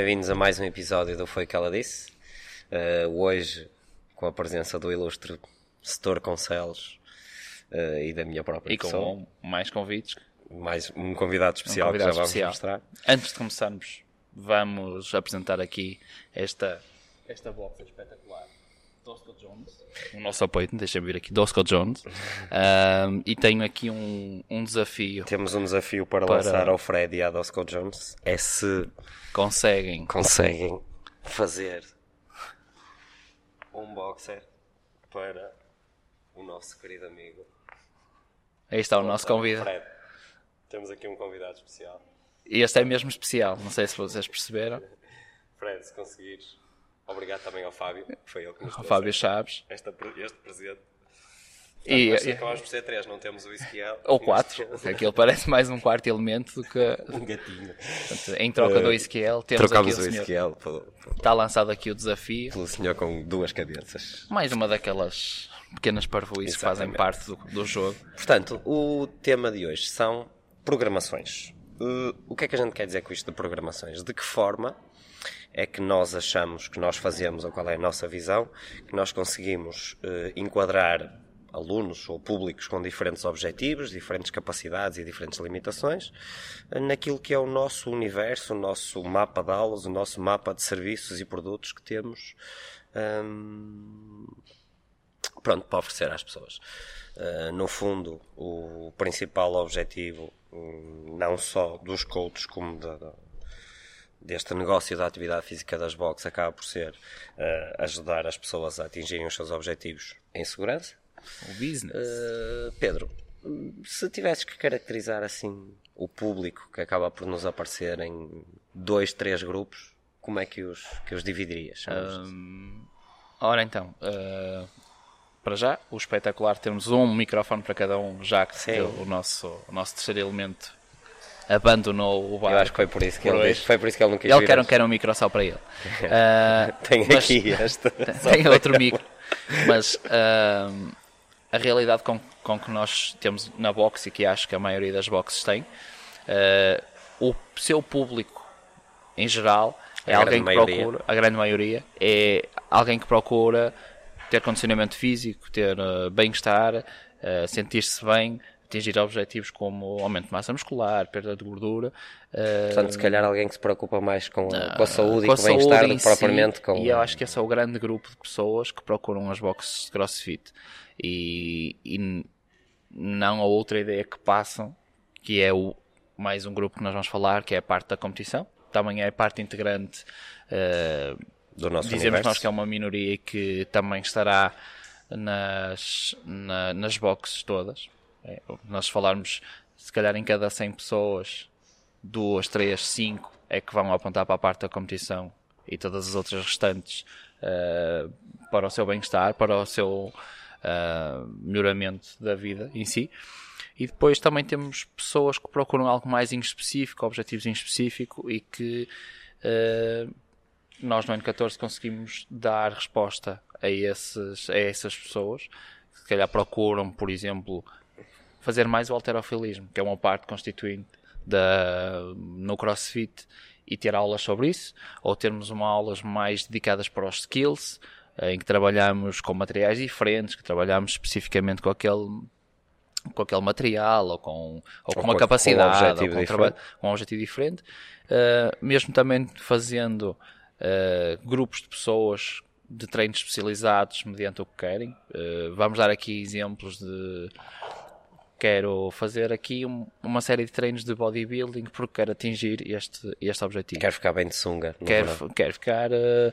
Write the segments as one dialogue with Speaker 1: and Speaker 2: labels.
Speaker 1: bem-vindos a mais um episódio do Foi o que ela disse. Uh, hoje, com a presença do ilustre Setor Concelos uh, e da minha própria
Speaker 2: E
Speaker 1: pessoa.
Speaker 2: com mais convites.
Speaker 1: Mais um convidado especial
Speaker 2: Um convidado
Speaker 1: que já vamos
Speaker 2: especial.
Speaker 1: mostrar.
Speaker 2: Antes de começarmos, vamos apresentar aqui esta, esta box espetacular. Dosco Jones. O nosso apoio, deixa-me vir aqui, Dosco Jones. Ahm, e tenho aqui um, um desafio.
Speaker 1: Temos um desafio para,
Speaker 2: Para-
Speaker 1: lançar ao Fred e à Dosco Jones. É se
Speaker 2: Conseguem
Speaker 1: conseguem fazer um boxer para o nosso querido amigo
Speaker 2: Aí está o nosso convidado.
Speaker 1: Fred. Temos aqui um convidado especial.
Speaker 2: E este é mesmo especial, não sei se vocês perceberam.
Speaker 1: Fred, se conseguires. Obrigado também ao Fábio, que foi ele que nos trouxe
Speaker 2: Fábio Chaves.
Speaker 1: esta, este presente.
Speaker 2: E,
Speaker 1: Nós
Speaker 2: e-
Speaker 1: acabamos por ser três, não temos o Ezequiel.
Speaker 2: ou quatro. Aquilo parece mais um quarto elemento do que.
Speaker 1: Um gatinho.
Speaker 2: Portanto, em troca do Ezequiel, temos
Speaker 1: Trocámos
Speaker 2: aqui
Speaker 1: o
Speaker 2: o.
Speaker 1: Ezequiel pelo,
Speaker 2: Está lançado aqui o desafio.
Speaker 1: pelo senhor com duas cabeças.
Speaker 2: Mais uma daquelas pequenas parvoíces que fazem parte do, do jogo.
Speaker 1: Portanto, o tema de hoje são programações. Uh, o que é que a gente quer dizer com isto de programações? De que forma é que nós achamos que nós fazemos, ou qual é a nossa visão, que nós conseguimos uh, enquadrar alunos ou públicos com diferentes objetivos, diferentes capacidades e diferentes limitações, uh, naquilo que é o nosso universo, o nosso mapa de aulas, o nosso mapa de serviços e produtos que temos hum, pronto, para oferecer às pessoas. Uh, no fundo, o principal objetivo, hum, não só dos coaches, como da- deste negócio da atividade física das boxes, acaba por ser uh, ajudar as pessoas a atingirem os seus objetivos em segurança.
Speaker 2: O business.
Speaker 1: Uh, Pedro, se tivesses que caracterizar assim o público que acaba por nos aparecer em dois, três grupos, como é que os, que os dividirias?
Speaker 2: Ora então, eh, para já, o espetacular temos um microfone para cada um, já que o nosso, o nosso terceiro elemento abandonou o bar.
Speaker 1: Eu acho que foi por isso que
Speaker 2: Por
Speaker 1: ele disse, foi por isso que ele não quis
Speaker 2: Ele quer um, quer um micro só para ele. Eh,
Speaker 1: Tem
Speaker 2: mas-
Speaker 1: aqui este.
Speaker 2: tem outro micro. Mas ahm, a realidade com, com que nós temos na box e que acho que a maioria das boxes tem, ah, o seu público em geral é
Speaker 1: A
Speaker 2: alguém que
Speaker 1: maioria.
Speaker 2: procura, a grande maioria, é alguém que procura ter condicionamento físico, ter ah, bem-estar, ah, sentir-se bem, atingir objetivos como aumento de massa muscular, perda de gordura. ah,
Speaker 1: Portanto, se calhar alguém que se preocupa mais com, com a saúde
Speaker 2: com
Speaker 1: e com o bem-estar do que propriamente
Speaker 2: si,
Speaker 1: com.
Speaker 2: E eu acho que esse é o grande grupo de pessoas que procuram as boxes de CrossFit. E, e não a outra ideia que passam, que é o, mais um grupo que nós vamos falar, que é a parte da competição. Também é parte integrante. eh,
Speaker 1: do nosso
Speaker 2: dizemos
Speaker 1: universo.
Speaker 2: nós que é uma minoria que também estará nas, na- nas boxes todas. É, nós falarmos, se calhar em cada 100 pessoas, duas, três, cinco é que vão apontar para a parte da competição e todas as outras restantes eh, para o seu bem-estar, para o seu eh, melhoramento da vida em si. E depois também temos pessoas que procuram algo mais em específico, objetivos em específico e que eh, nós no ano 14 conseguimos dar resposta a, esses, a essas pessoas que se calhar procuram, por exemplo, fazer mais o alterofilismo, que é uma parte constituinte da, no CrossFit e ter aulas sobre isso, ou termos uma aulas mais dedicadas para os skills, eh, em que trabalhamos com materiais diferentes, que trabalhamos especificamente com aquele com aquele material ou com, ou com
Speaker 1: com-
Speaker 2: uma
Speaker 1: com um
Speaker 2: capacidade
Speaker 1: objetivo
Speaker 2: ou com um, com um objetivo diferente, Uh, mesmo também fazendo uh, grupos de pessoas de treinos especializados mediante o que querem. Uh, vamos dar aqui exemplos de quero fazer aqui um- uma série de treinos de bodybuilding porque quero atingir este, este objetivo.
Speaker 1: Quero ficar bem de sunga.
Speaker 2: Quero, quero ficar. uh,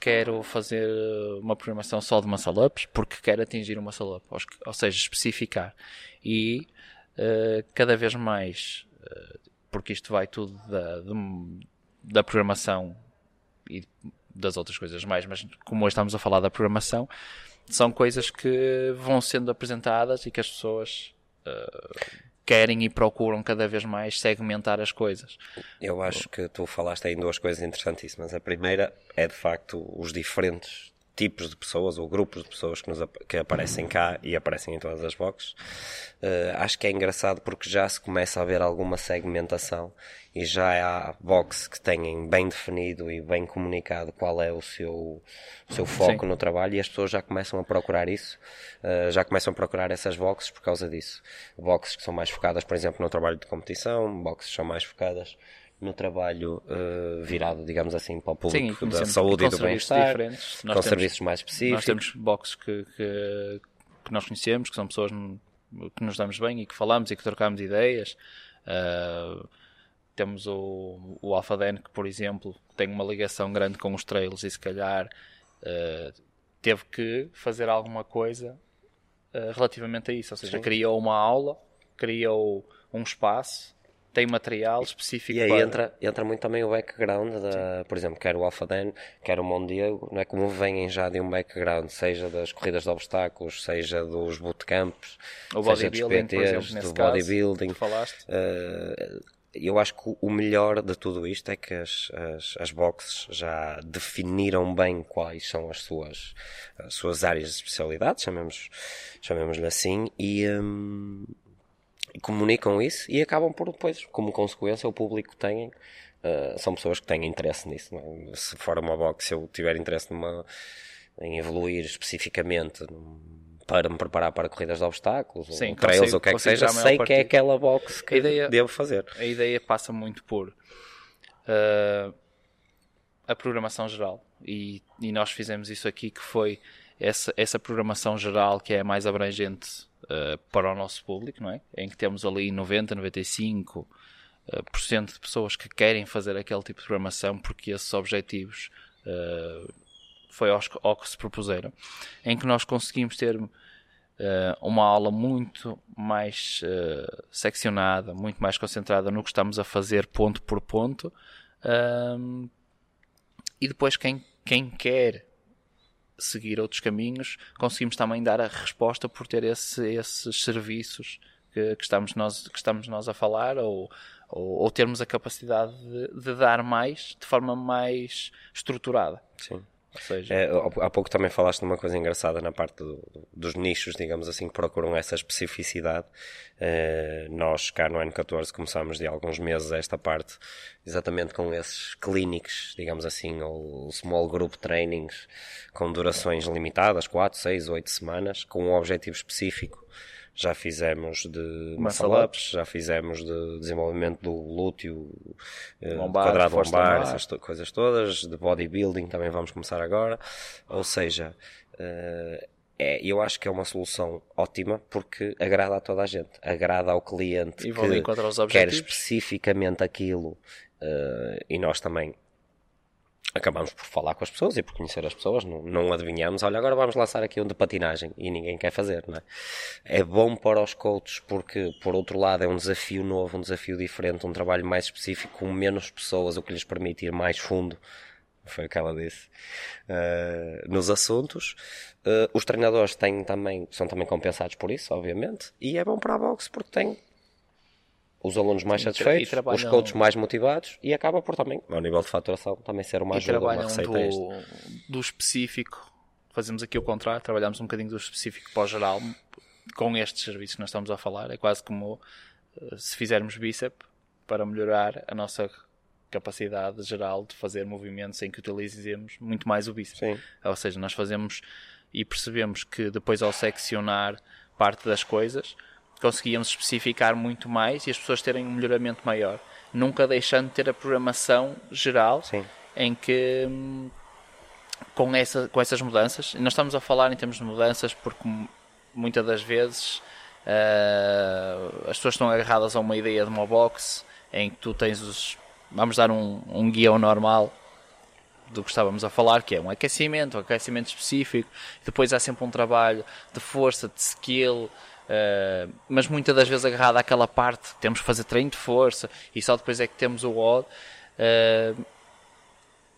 Speaker 2: quero fazer uh, uma programação só de muscle ups porque quero atingir uma muscle up. Ou, ou seja, especificar. E uh, cada vez mais, uh, porque isto vai tudo da, de- da programação e das outras coisas mais, mas como hoje estamos a falar da programação, são coisas que vão sendo apresentadas e que as pessoas querem e procuram cada vez mais segmentar as coisas.
Speaker 1: Eu acho que tu falaste aí em duas coisas interessantíssimas. A primeira é de facto os diferentes tipos de pessoas ou grupos de pessoas que, nos, que aparecem cá e aparecem em todas as boxes. Uh, acho que é engraçado porque já se começa a ver alguma segmentação e já há boxes que têm bem definido e bem comunicado qual é o seu, o seu foco Sim. no trabalho e as pessoas já começam a procurar isso, uh, já começam a procurar essas boxes por causa disso. Boxes que são mais focadas, por exemplo, no trabalho de competição, boxes que são mais focadas no trabalho uh, virado, digamos assim, para o público Sim, da saúde e do bem-estar, com temos, serviços mais específicos. Nós
Speaker 2: temos boxes que, que, que, nós conhecemos, que são pessoas que nos damos bem e que falamos e que trocamos ideias. Uh, temos o, o Alpha Den, que, por exemplo, tem uma ligação grande com os trails e se calhar uh, teve que fazer alguma coisa relativamente a isso. Ou seja, Sim. criou uma aula, criou um espaço tem material específico
Speaker 1: e aí para... entra, entra muito também o background da, por exemplo, quer o Alpha Dan, quer o Mondiego, não é como vêm já de um background, seja das corridas de obstáculos, seja dos bootcamps,
Speaker 2: o seja dos PTs, exemplo, do bodybuilding.
Speaker 1: Falaste. Uh, eu acho que o melhor de tudo isto é que as, as, as boxes já definiram bem quais são as suas, as suas áreas de especialidade, chamemos, chamemos-lhe assim, e, um, comunicam isso e acabam por depois, como consequência, o público tem. Uh, são pessoas que têm interesse nisso. É? Se for uma box, se eu tiver interesse numa, em evoluir especificamente para me preparar para corridas de obstáculos, Sim, ou trails, ou o que é que seja, sei que é aquela box que ideia, devo fazer.
Speaker 2: A ideia passa muito por uh, a programação geral. E, e nós fizemos isso aqui, que foi essa, essa programação geral que é mais abrangente uh, para o nosso público, não é? Em que temos ali 90, 95 uh, por cento de pessoas que querem fazer aquele tipo de programação porque esses objetivos uh, foi ao, ao, que se propuseram, em que nós conseguimos ter uh, uma aula muito mais seccionada, muito mais concentrada no que estamos a fazer ponto por ponto, e depois quem, quem quer seguir outros caminhos, conseguimos também dar a resposta por ter esse, esses serviços que, que, estamos nós, que estamos nós a falar ou, ou, ou termos a capacidade de, de, dar mais de forma mais estruturada.
Speaker 1: Sim. Seja... É, há pouco também falaste de uma coisa engraçada na parte do, dos nichos, digamos assim, que procuram essa especificidade. É, nós, cá no N14, começámos de alguns meses esta parte, exatamente com esses clínicos, digamos assim, ou small group trainings, com durações limitadas, 4, 6, 8 semanas, com um objetivo específico já fizemos de muscle ups, já fizemos de desenvolvimento do glúteo, eh, lombar, quadrado lombar, essas to coisas todas, de bodybuilding também vamos começar agora. Ou seja, uh, é, eu acho que é uma solução ótima porque agrada a toda a gente, agrada ao cliente
Speaker 2: e que
Speaker 1: quer especificamente aquilo uh, e nós também acabamos por falar com as pessoas e por conhecer as pessoas, não, não adivinhamos, olha, agora vamos lançar aqui um de patinagem e ninguém quer fazer, não é? É bom para os coaches porque, por outro lado, é um desafio novo, um desafio diferente, um trabalho mais específico, com menos pessoas, o que lhes permite ir mais fundo, foi o que ela disse, uh, nos assuntos. Uh, os treinadores têm também, são também compensados por isso, obviamente, e é bom para a boxe porque tem os alunos mais satisfeitos, os coaches mais motivados e acaba por também, ao nível de faturação, também ser uma ajuda, uma receita
Speaker 2: do, do específico, fazemos aqui o contrário, trabalhamos um bocadinho do específico para o geral, com estes serviços que nós estamos a falar, é quase como eh, se fizermos bíceps para melhorar a nossa capacidade geral de fazer movimentos em que utilizemos muito mais o bíceps. Sim. Ou seja, nós fazemos e percebemos que depois ao seccionar parte das coisas, conseguíamos especificar muito mais e as pessoas terem um melhoramento maior, nunca deixando de ter a programação geral
Speaker 1: Sim.
Speaker 2: em que hum, com, essa, com essas mudanças, nós estamos a falar em termos de mudanças porque muitas das vezes uh, as pessoas estão agarradas a uma ideia de uma box em que tu tens os. Vamos dar um, um guião normal do que estávamos a falar, que é um aquecimento, um aquecimento específico, depois há sempre um trabalho de força, de skill, Uh, mas muitas das vezes agarrado àquela parte, temos que fazer treino de força e só depois é que temos o odd, uh,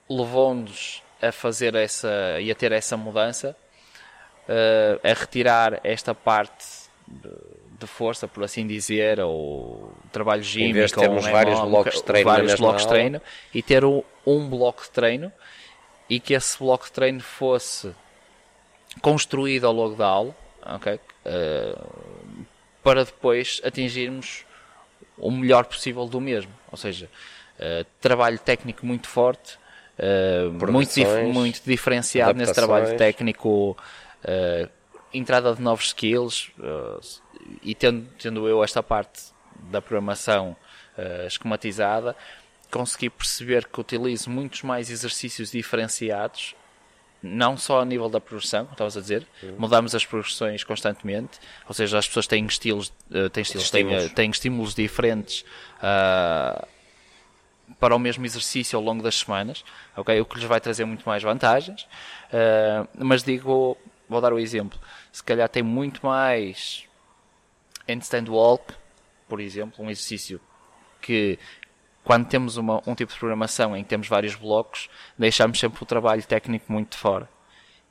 Speaker 2: levou-nos a fazer essa e a ter essa mudança, uh, a retirar esta parte de, de, força, por assim dizer, ou trabalho gímico, em vez de
Speaker 1: termos vários blocos de treino,
Speaker 2: vários blocos de treino e ter um, um bloco de treino e que esse bloco de treino fosse construído ao longo da aula, ok? Uh, para depois atingirmos o melhor possível do mesmo. Ou seja, uh, trabalho técnico muito forte, uh, muito, dif muito diferenciado nesse trabalho técnico, entrada de novos skills, e tendo, tendo eu esta parte da programação esquematizada, consegui perceber que utilizo muitos mais exercícios diferenciados não só a nível da progressão, estavas a dizer, uhum. mudamos as progressões constantemente, ou seja, as pessoas têm estilos, uh, têm, estilos têm, eh, têm, estímulos diferentes uh, para o mesmo exercício ao longo das semanas, ok? O que lhes vai trazer muito mais vantagens, uh, mas digo, vou dar o exemplo, se calhar tem muito mais handstand walk, por exemplo, um exercício que quando temos uma, um tipo de programação em que temos vários blocos, deixamos sempre o trabalho técnico muito de fora.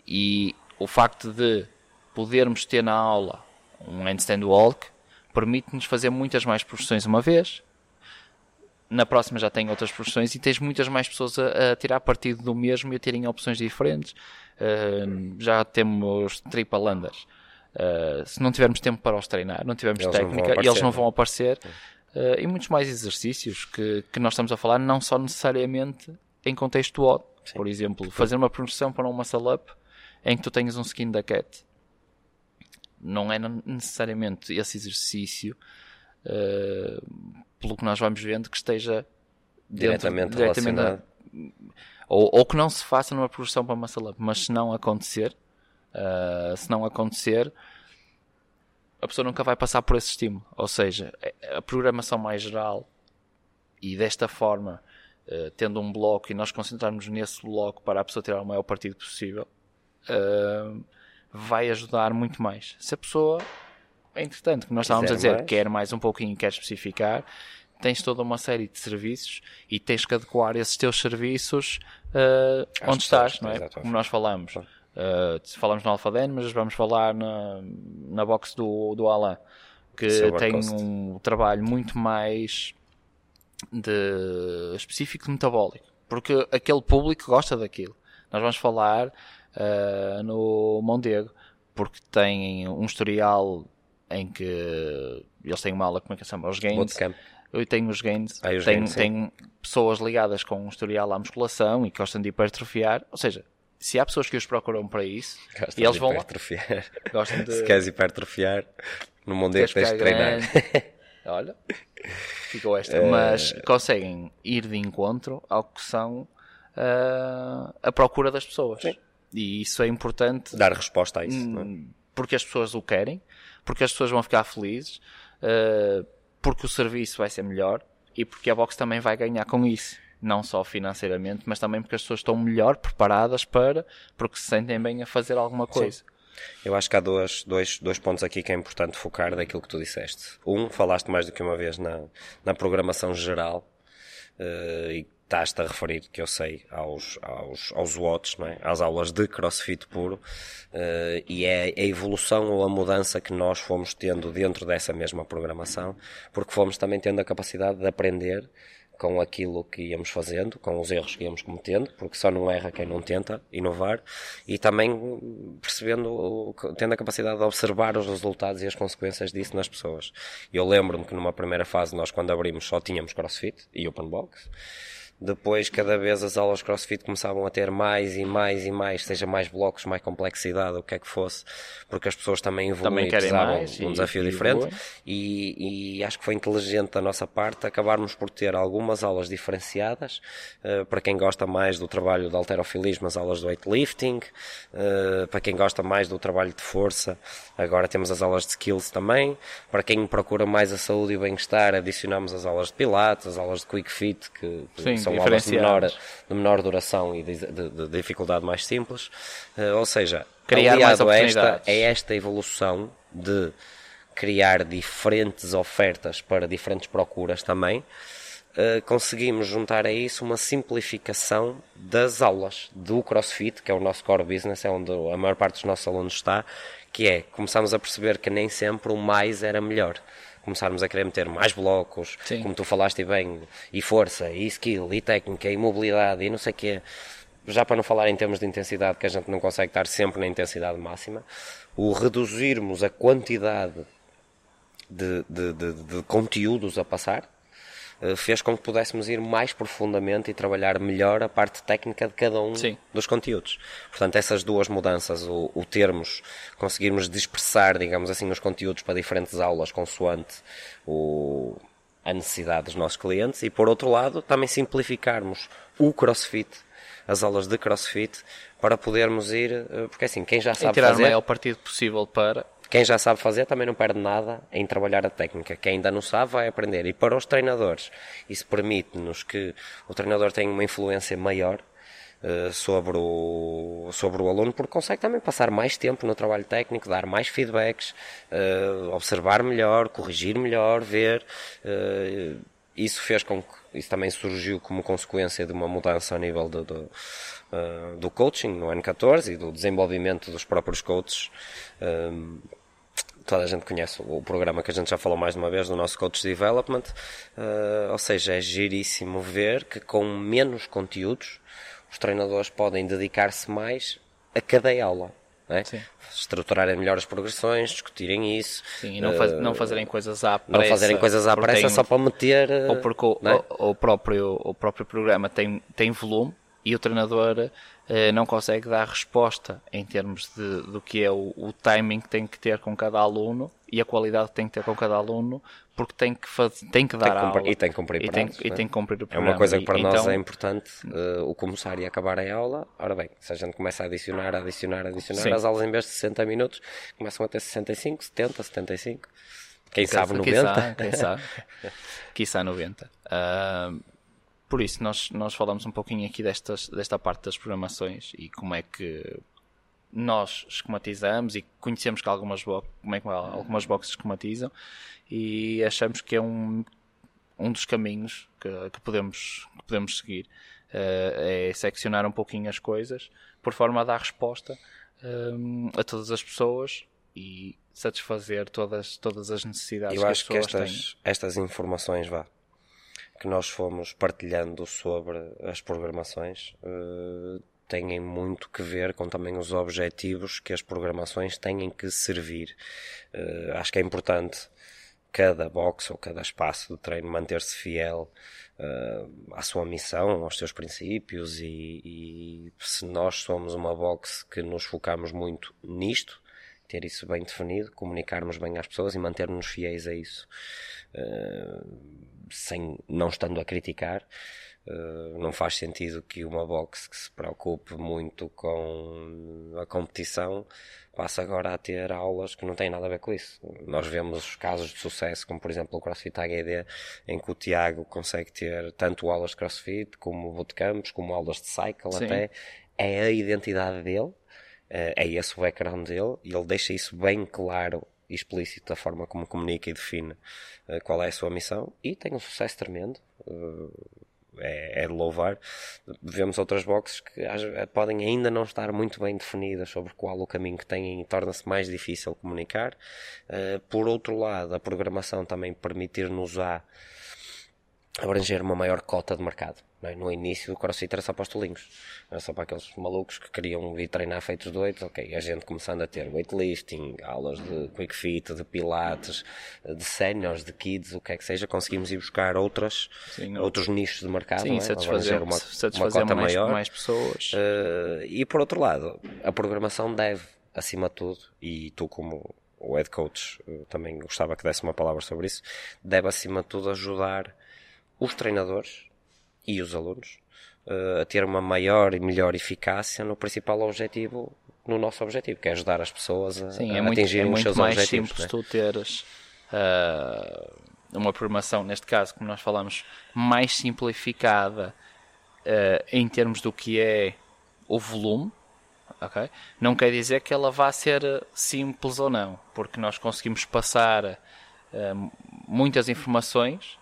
Speaker 2: E o facto de podermos ter na aula um handstand walk permite-nos fazer muitas mais profissões uma vez. Na próxima já tem outras profissões e tens muitas mais pessoas a, a tirar partido do mesmo e a terem opções diferentes. Uh, já temos triple unders. Uh, se não tivermos tempo para os treinar, não tivermos eles técnica, não eles não vão aparecer. Uh, e muitos mais exercícios que, que nós estamos a falar, não só necessariamente em contexto odd. Por exemplo, fazer uma progressão para um muscle up em que tu tenhas um skin da cat. Não é necessariamente esse exercício, uh, pelo que nós vamos vendo, que esteja
Speaker 1: dentro, diretamente, diretamente
Speaker 2: ou, ou, que não se faça numa progressão para muscle up. Mas se não acontecer, uh, se não acontecer, a pessoa nunca vai passar por esse estímulo. Ou seja, é, a programação mais geral e desta forma, uh, tendo um bloco e nós concentrarmos nesse bloco para a pessoa tirar o maior partido possível, uh, vai ajudar muito mais. Se a pessoa, entretanto, que nós estávamos a dizer, mais. quer mais um pouquinho, quer especificar, tens toda uma série de serviços e tens que adequar esses teus serviços uh, onde estás, não é? Como nós falamos. Uh, falamos no Alphaden, mas vamos falar na, na box do, do Alan, que tem um trabalho muito mais de específico de metabólico, porque aquele público gosta daquilo. Nós vamos falar uh, no Mondego, porque tem um historial em que eles têm uma aula, como é que se chama? Os gains. Eu tenho os gains, ah, os tem, gains tem pessoas ligadas com um historial à musculação e que gostam de hipertrofiar, ou seja, se há pessoas que os procuram para isso, Gostam e eles vão
Speaker 1: hipertrofiar. Gostam de... Se queres hipertrofiar, no mundo é que tens de treinar.
Speaker 2: Olha, ficou esta. Uh... Mas conseguem ir de encontro ao que são uh, a procura das pessoas. Sim. E isso é importante.
Speaker 1: Dar resposta a isso. Hum,
Speaker 2: porque as pessoas o querem, porque as pessoas vão ficar felizes, uh, porque o serviço vai ser melhor e porque a box também vai ganhar com isso não só financeiramente, mas também porque as pessoas estão melhor preparadas para, porque se sentem bem a fazer alguma coisa. Sim.
Speaker 1: Eu acho que há dois, dois, dois pontos aqui que é importante focar daquilo que tu disseste. Um, falaste mais do que uma vez na, na programação geral uh, e estás-te a referir, que eu sei, aos, aos, aos watts, não é? às aulas de crossfit puro, uh, e é a evolução ou a mudança que nós fomos tendo dentro dessa mesma programação, porque fomos também tendo a capacidade de aprender com aquilo que íamos fazendo, com os erros que íamos cometendo, porque só não erra quem não tenta inovar, e também percebendo, tendo a capacidade de observar os resultados e as consequências disso nas pessoas. Eu lembro-me que numa primeira fase nós quando abrimos só tínhamos CrossFit e Open Box, depois, cada vez as aulas CrossFit começavam a ter mais e mais e mais, seja mais blocos, mais complexidade, o que é que fosse, porque as pessoas também evoluem e precisavam de um desafio e diferente. E, e, acho que foi inteligente da nossa parte acabarmos por ter algumas aulas diferenciadas, uh, para quem gosta mais do trabalho de alterofilismo, as aulas do weightlifting, uh, para quem gosta mais do trabalho de força, agora temos as aulas de skills também, para quem procura mais a saúde e o bem-estar, adicionamos as aulas de pilates, as aulas de quick fit, que, que são aulas de menor, de menor duração e de, de, de dificuldade mais simples. Uh, ou seja, criar mais a esta, é esta evolução de criar diferentes ofertas para diferentes procuras também. Uh, conseguimos juntar a isso uma simplificação das aulas do CrossFit, que é o nosso core business, é onde a maior parte dos nossos alunos está, que é, começamos a perceber que nem sempre o mais era melhor começarmos a querer meter mais blocos, Sim. como tu falaste bem, e força, e skill, e técnica, e mobilidade, e não sei o quê. já para não falar em termos de intensidade, que a gente não consegue estar sempre na intensidade máxima, o reduzirmos a quantidade de, de, de, de conteúdos a passar fez com que pudéssemos ir mais profundamente e trabalhar melhor a parte técnica de cada um
Speaker 2: Sim.
Speaker 1: dos conteúdos. Portanto, essas duas mudanças, o, o termos, conseguirmos dispersar, digamos assim, os conteúdos para diferentes aulas consoante o, a necessidade dos nossos clientes e, por outro lado, também simplificarmos o CrossFit, as aulas de CrossFit, para podermos ir, eh, porque assim, quem já
Speaker 2: E
Speaker 1: sabe
Speaker 2: tirar
Speaker 1: fazer...
Speaker 2: o maior partido possível para.
Speaker 1: Quem já sabe fazer também não perde nada em trabalhar a técnica. Quem ainda não sabe vai aprender. E para os treinadores, isso permite-nos que o treinador tenha uma influência maior eh, sobre, o, sobre o aluno, porque consegue também passar mais tempo no trabalho técnico, dar mais feedbacks, eh, observar melhor, corrigir melhor, ver. eh, isso fez com que isso também surgiu como consequência de uma mudança a nível do, do, do coaching no N14 e do desenvolvimento dos próprios coaches. Toda a gente conhece o programa que a gente já falou mais de uma vez do nosso Coach Development, uh, ou seja, é giríssimo ver que com menos conteúdos os treinadores podem dedicar-se mais a cada aula. É? Estruturarem melhor as progressões, discutirem isso.
Speaker 2: Sim, e não, faz- não fazerem coisas à
Speaker 1: Eh, Não
Speaker 2: pressa.
Speaker 1: fazerem coisas à pressa
Speaker 2: tem-
Speaker 1: só para meter. uh,
Speaker 2: Ou porque o,
Speaker 1: é?
Speaker 2: o, o próprio, o próprio programa tem, tem volume e o treinador eh, não consegue dar resposta em termos de, do que é o, o timing que tem que ter com cada aluno e a qualidade que tem que ter com cada aluno, porque tem que, faz, tem que dar
Speaker 1: que cumprir-
Speaker 2: aula.
Speaker 1: e tem que cumprir
Speaker 2: e tem,
Speaker 1: prazos,
Speaker 2: e
Speaker 1: né?
Speaker 2: tem que cumprir o
Speaker 1: É
Speaker 2: programa.
Speaker 1: uma coisa que
Speaker 2: E-
Speaker 1: para nós
Speaker 2: então,
Speaker 1: é importante, uh, o começar e acabar a aula. Ora bem, se a gente começa a adicionar, adicionar, adicionar,
Speaker 2: Sim.
Speaker 1: as aulas em vez de 60 minutos começam a ter 65, 70, 75. Quem sabe
Speaker 2: Quiçá,
Speaker 1: 90.
Speaker 2: Quem sabe, quiçá 90. Ah, por isso, nós, nós falamos um pouquinho aqui destas, desta parte das programações e como é que nós esquematizamos e conhecemos que algumas, como é que algumas boxes esquematizam e achamos que é um, um dos caminhos que, que podemos, que podemos seguir. Ah, é seccionar um pouquinho as coisas por forma a dar resposta hum, a todas as pessoas e satisfazer todas, todas as necessidades
Speaker 1: Eu
Speaker 2: que
Speaker 1: acho
Speaker 2: as
Speaker 1: que
Speaker 2: pessoas têm.
Speaker 1: estas, estas informações, vá, que nós fomos partilhando sobre as programações, eh, têm muito que ver com também os objetivos que as programações têm que servir. Eh, acho que é importante cada box ou cada espaço de treino manter-se fiel eh, à sua missão, aos seus princípios e, e se nós somos uma box que nos focamos muito nisto, ter isso bem definido, comunicarmos bem às pessoas e mantermos fiéis a isso, eh, sem não estando a criticar. Eh, não faz sentido que uma box que se preocupe muito com a competição passe agora a ter aulas que não têm nada a ver com isso. Nós vemos casos de sucesso, como por exemplo o CrossFit AGD, em que o Tiago consegue ter tanto aulas de CrossFit, como bootcamps, como aulas de cycle
Speaker 2: Sim.
Speaker 1: até. É a identidade dele, é esse o background dele, e ele deixa isso bem claro e explícito da forma como comunica e define eh, qual é a sua missão, e tem um sucesso tremendo. eh, é, é de louvar. Vemos outras boxes que eh, podem ainda não estar muito bem definidas sobre qual o caminho que têm e torna-se mais difícil comunicar. Eh, por outro lado, a programação também permitir-nos a abranger uma maior cota de mercado. é? No início, o CrossFit era só para os tolinhos. Era só para aqueles malucos que queriam vir treinar feitos doidos. Ok, a gente começando a ter weightlifting, aulas de quick fit, de pilates, de séniores, de kids, o que é que seja, conseguimos ir buscar outras,
Speaker 2: Sim,
Speaker 1: outros nichos de mercado.
Speaker 2: Sim,
Speaker 1: é?
Speaker 2: satisfazer,
Speaker 1: uma, uma
Speaker 2: satisfazer
Speaker 1: cota
Speaker 2: mais,
Speaker 1: maior.
Speaker 2: mais pessoas.
Speaker 1: Eh, e por outro lado, a programação deve, acima de tudo, e tu como o head coach eh, também gostava que desse uma palavra sobre isso, deve acima de tudo ajudar os treinadores e os alunos eh, a ter uma maior e melhor eficácia no principal objetivo, no nosso objetivo, que é ajudar as pessoas a,
Speaker 2: Sim,
Speaker 1: a
Speaker 2: é muito,
Speaker 1: atingirem
Speaker 2: é
Speaker 1: os
Speaker 2: muito
Speaker 1: seus
Speaker 2: mais
Speaker 1: objetivos.
Speaker 2: simples
Speaker 1: né?
Speaker 2: tu teres ah, uma programação, neste caso, como nós falamos, mais simplificada ah, em termos do que é o volume. ok? Não quer dizer que ela vá ser simples ou não, porque nós conseguimos passar ah, muitas informações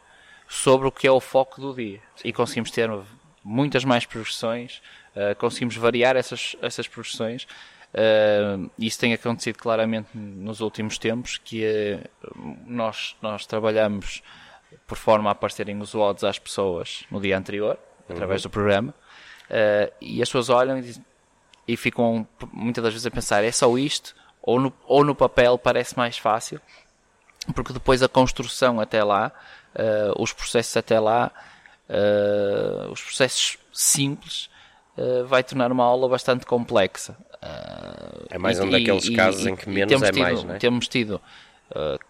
Speaker 2: sobre o que é o foco do dia e conseguimos ter muitas mais progressões, uh, conseguimos variar essas, essas progressões. Uh, isso tem acontecido claramente nos últimos tempos, que uh, nós, nós trabalhamos por forma a aparecerem os odds às pessoas no dia anterior, através do programa. uh, e as pessoas olham e, e, ficam muitas das vezes a pensar é só isto ou no, ou no papel parece mais fácil porque depois a construção até lá uh, os processos até lá uh, os processos simples vai tornar uma aula bastante complexa
Speaker 1: é mais um e, daqueles e, casos e, em que menos é
Speaker 2: tido,
Speaker 1: mais, não é?
Speaker 2: Temos tido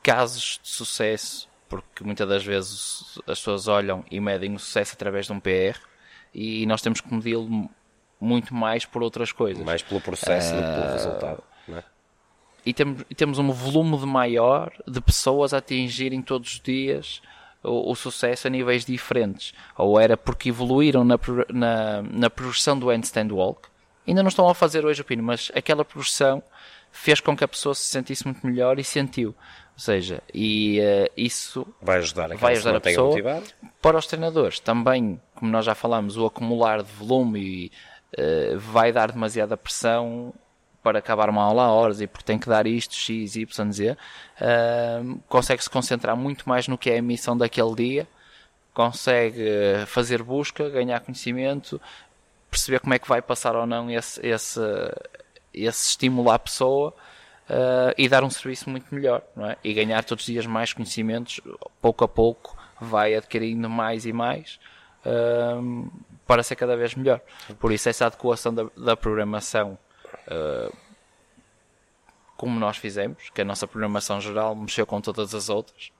Speaker 2: casos de sucesso porque muitas das vezes as pessoas olham e medem o sucesso através de um PR e nós temos que medi-lo muito mais por outras coisas.
Speaker 1: Mais pelo processo uh, do que pelo resultado. É?
Speaker 2: E, temos, e temos um volume de maior de pessoas a atingirem todos os dias o, o, sucesso a níveis diferentes. Ou era porque evoluíram na, na, na progressão do handstand walk. Ainda não estão a fazer hoje o pino, mas aquela progressão fez com que a pessoa se sentisse muito melhor e sentiu. Ou seja, e uh, isso
Speaker 1: vai ajudar a,
Speaker 2: vai ajudar a pessoa. Para os treinadores também, como nós já falámos, o acumular de volume e, uh, vai dar demasiada pressão para acabar uma aula a horas e porque tem que dar isto, X, Y, Z, uh, consegue se concentrar muito mais no que é a missão daquele dia, consegue fazer busca, ganhar conhecimento, perceber como é que vai passar ou não esse, esse, esse estímulo à pessoa uh, e dar um serviço muito melhor, é? E ganhar todos os dias mais conhecimentos, pouco a pouco vai adquirindo mais e mais uh, para ser cada vez melhor. Por isso, essa adequação da, da programação, uh, como nós fizemos, que a nossa programação geral mexeu com todas as outras.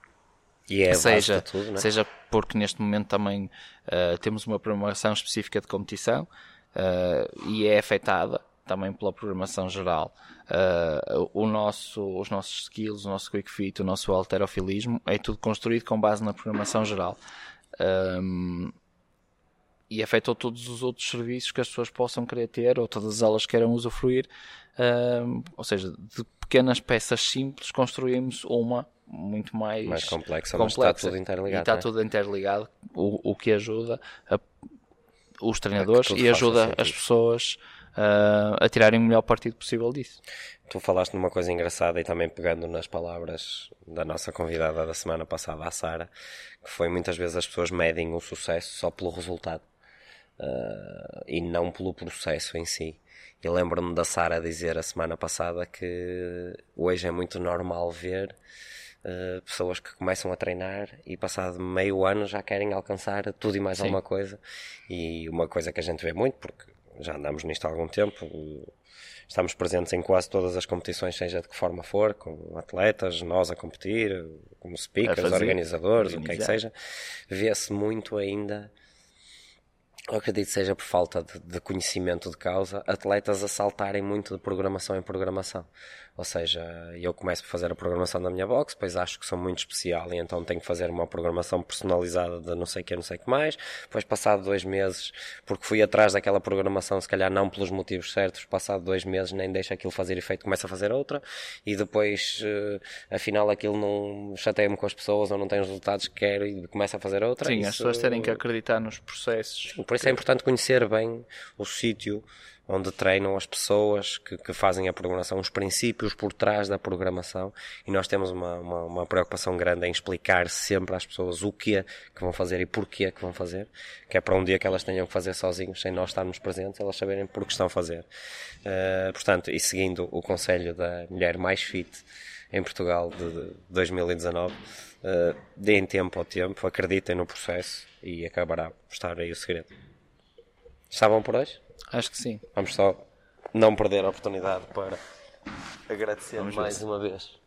Speaker 1: E é
Speaker 2: seja,
Speaker 1: tudo, é?
Speaker 2: seja porque neste momento também temos uma programação específica de competição e é afetada também pela programação geral. Uh, o nosso, os nossos skills, o nosso quick fit, o nosso alterofilismo é tudo construído com base na programação geral. Um, e afetou todos os outros serviços que as pessoas possam querer ter ou todas elas queiram usufruir. Ou seja, de pequenas peças simples construímos uma muito mais,
Speaker 1: mais complexa, complexa. mas está tudo interligado. E
Speaker 2: está
Speaker 1: é?
Speaker 2: tudo interligado, o, o que ajuda a, os treinadores é e ajuda as pessoas uh, a tirarem o melhor partido possível disso.
Speaker 1: Tu falaste numa coisa engraçada e também pegando nas palavras da nossa convidada da semana passada, a Sara, que foi muitas vezes as pessoas medem o sucesso só pelo resultado uh, e não pelo processo em si. E lembro-me da Sara dizer a semana passada que hoje é muito normal ver uh, pessoas que começam a treinar e passado meio ano já querem alcançar tudo e mais Sim. alguma coisa. E uma coisa que a gente vê muito, porque já andamos nisto há algum tempo, estamos presentes em quase todas as competições, seja de que forma for, com atletas, nós a competir, como speakers, organizadores, o que é que seja, vê-se muito ainda eu acredito que seja por falta de, de, conhecimento de causa, atletas a saltarem muito de programação em programação. Ou seja, eu começo por fazer a programação da minha box, depois acho que sou muito especial e então tenho que fazer uma programação personalizada de não sei o que, não sei o que mais. Depois, passado dois meses, porque fui atrás daquela programação, se calhar não pelos motivos certos, passado dois meses nem deixa aquilo fazer efeito, começa a fazer outra e depois, uh, afinal, aquilo não chateia-me com as pessoas ou não tem os resultados que quero e começa a fazer outra.
Speaker 2: Sim,
Speaker 1: Isso,
Speaker 2: as pessoas terem que acreditar nos processos.
Speaker 1: Por isso é importante conhecer bem o sítio onde treinam as pessoas que, que, fazem a programação, os princípios por trás da programação, e nós temos uma, uma, uma, preocupação grande em explicar sempre às pessoas o que é que vão fazer e porquê que vão fazer, que é para um dia que elas tenham que fazer sozinhos, sem nós estarmos presentes, elas saberem por que estão a fazer. Uh, portanto, e seguindo o conselho da mulher mais fit em Portugal de 2019, uh, deem tempo ao tempo, acreditem no processo e acabará por estar aí o segredo. Estavam por hoje?
Speaker 2: Acho que sim.
Speaker 1: Vamos só não perder a oportunidade para agradecer Vamos mais uma vez.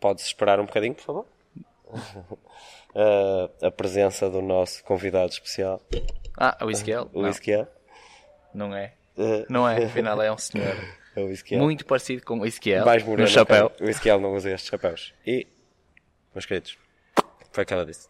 Speaker 1: Podes esperar um bocadinho, por favor? uh, a presença do nosso convidado especial.
Speaker 2: Ah, o Isquiel?
Speaker 1: O Isquiel.
Speaker 2: Não é. Uh, não é, afinal é um senhor.
Speaker 1: É o.
Speaker 2: Muito parecido com o Isquiel. Mais no chapéu.
Speaker 1: O Isquiel não usa estes chapéus. E, meus queridos, foi o que ela disse.